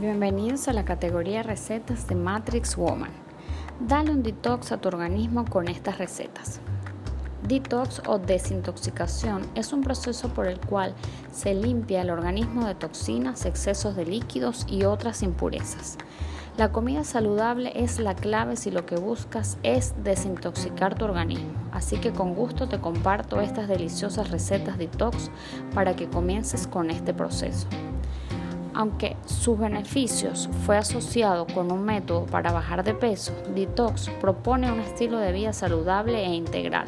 Bienvenidos a la categoría recetas de Matrix Woman. Dale un detox a tu organismo con estas recetas. Detox o desintoxicación es un proceso por el cual se limpia el organismo de toxinas, excesos de líquidos y otras impurezas. La comida saludable es la clave si lo que buscas es desintoxicar tu organismo, así que con gusto te comparto estas deliciosas recetas detox para que comiences con este proceso. Aunque sus beneficios fue asociado con un método para bajar de peso, Detox propone un estilo de vida saludable e integral.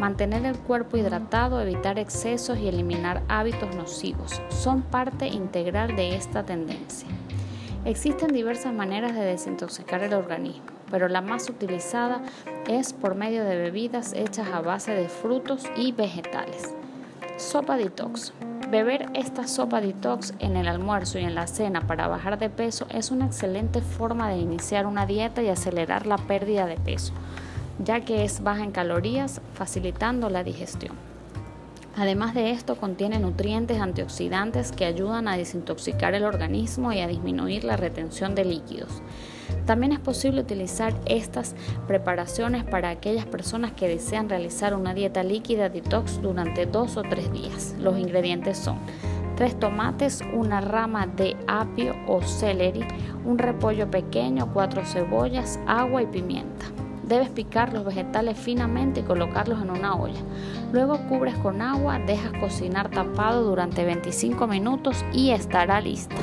Mantener el cuerpo hidratado, evitar excesos y eliminar hábitos nocivos son parte integral de esta tendencia. Existen diversas maneras de desintoxicar el organismo, pero la más utilizada es por medio de bebidas hechas a base de frutos y vegetales. Sopa detox. Beber esta sopa detox en el almuerzo y en la cena para bajar de peso es una excelente forma de iniciar una dieta y acelerar la pérdida de peso, ya que es baja en calorías, facilitando la digestión. Además de esto, contiene nutrientes antioxidantes que ayudan a desintoxicar el organismo y a disminuir la retención de líquidos. También es posible utilizar estas preparaciones para aquellas personas que desean realizar una dieta líquida detox durante dos o tres días. Los ingredientes son tres tomates, una rama de apio o celery, un repollo pequeño, cuatro cebollas, agua y pimienta. Debes picar los vegetales finamente y colocarlos en una olla. Luego cubres con agua, dejas cocinar tapado durante 25 minutos y estará lista.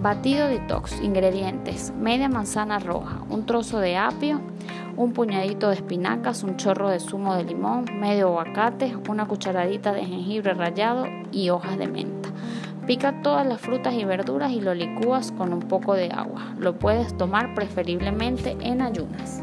Batido detox. Ingredientes: media manzana roja, un trozo de apio, un puñadito de espinacas, un chorro de zumo de limón, medio aguacate, una cucharadita de jengibre rallado y hojas de menta. Pica todas las frutas y verduras y lo licúas con un poco de agua. Lo puedes tomar preferiblemente en ayunas.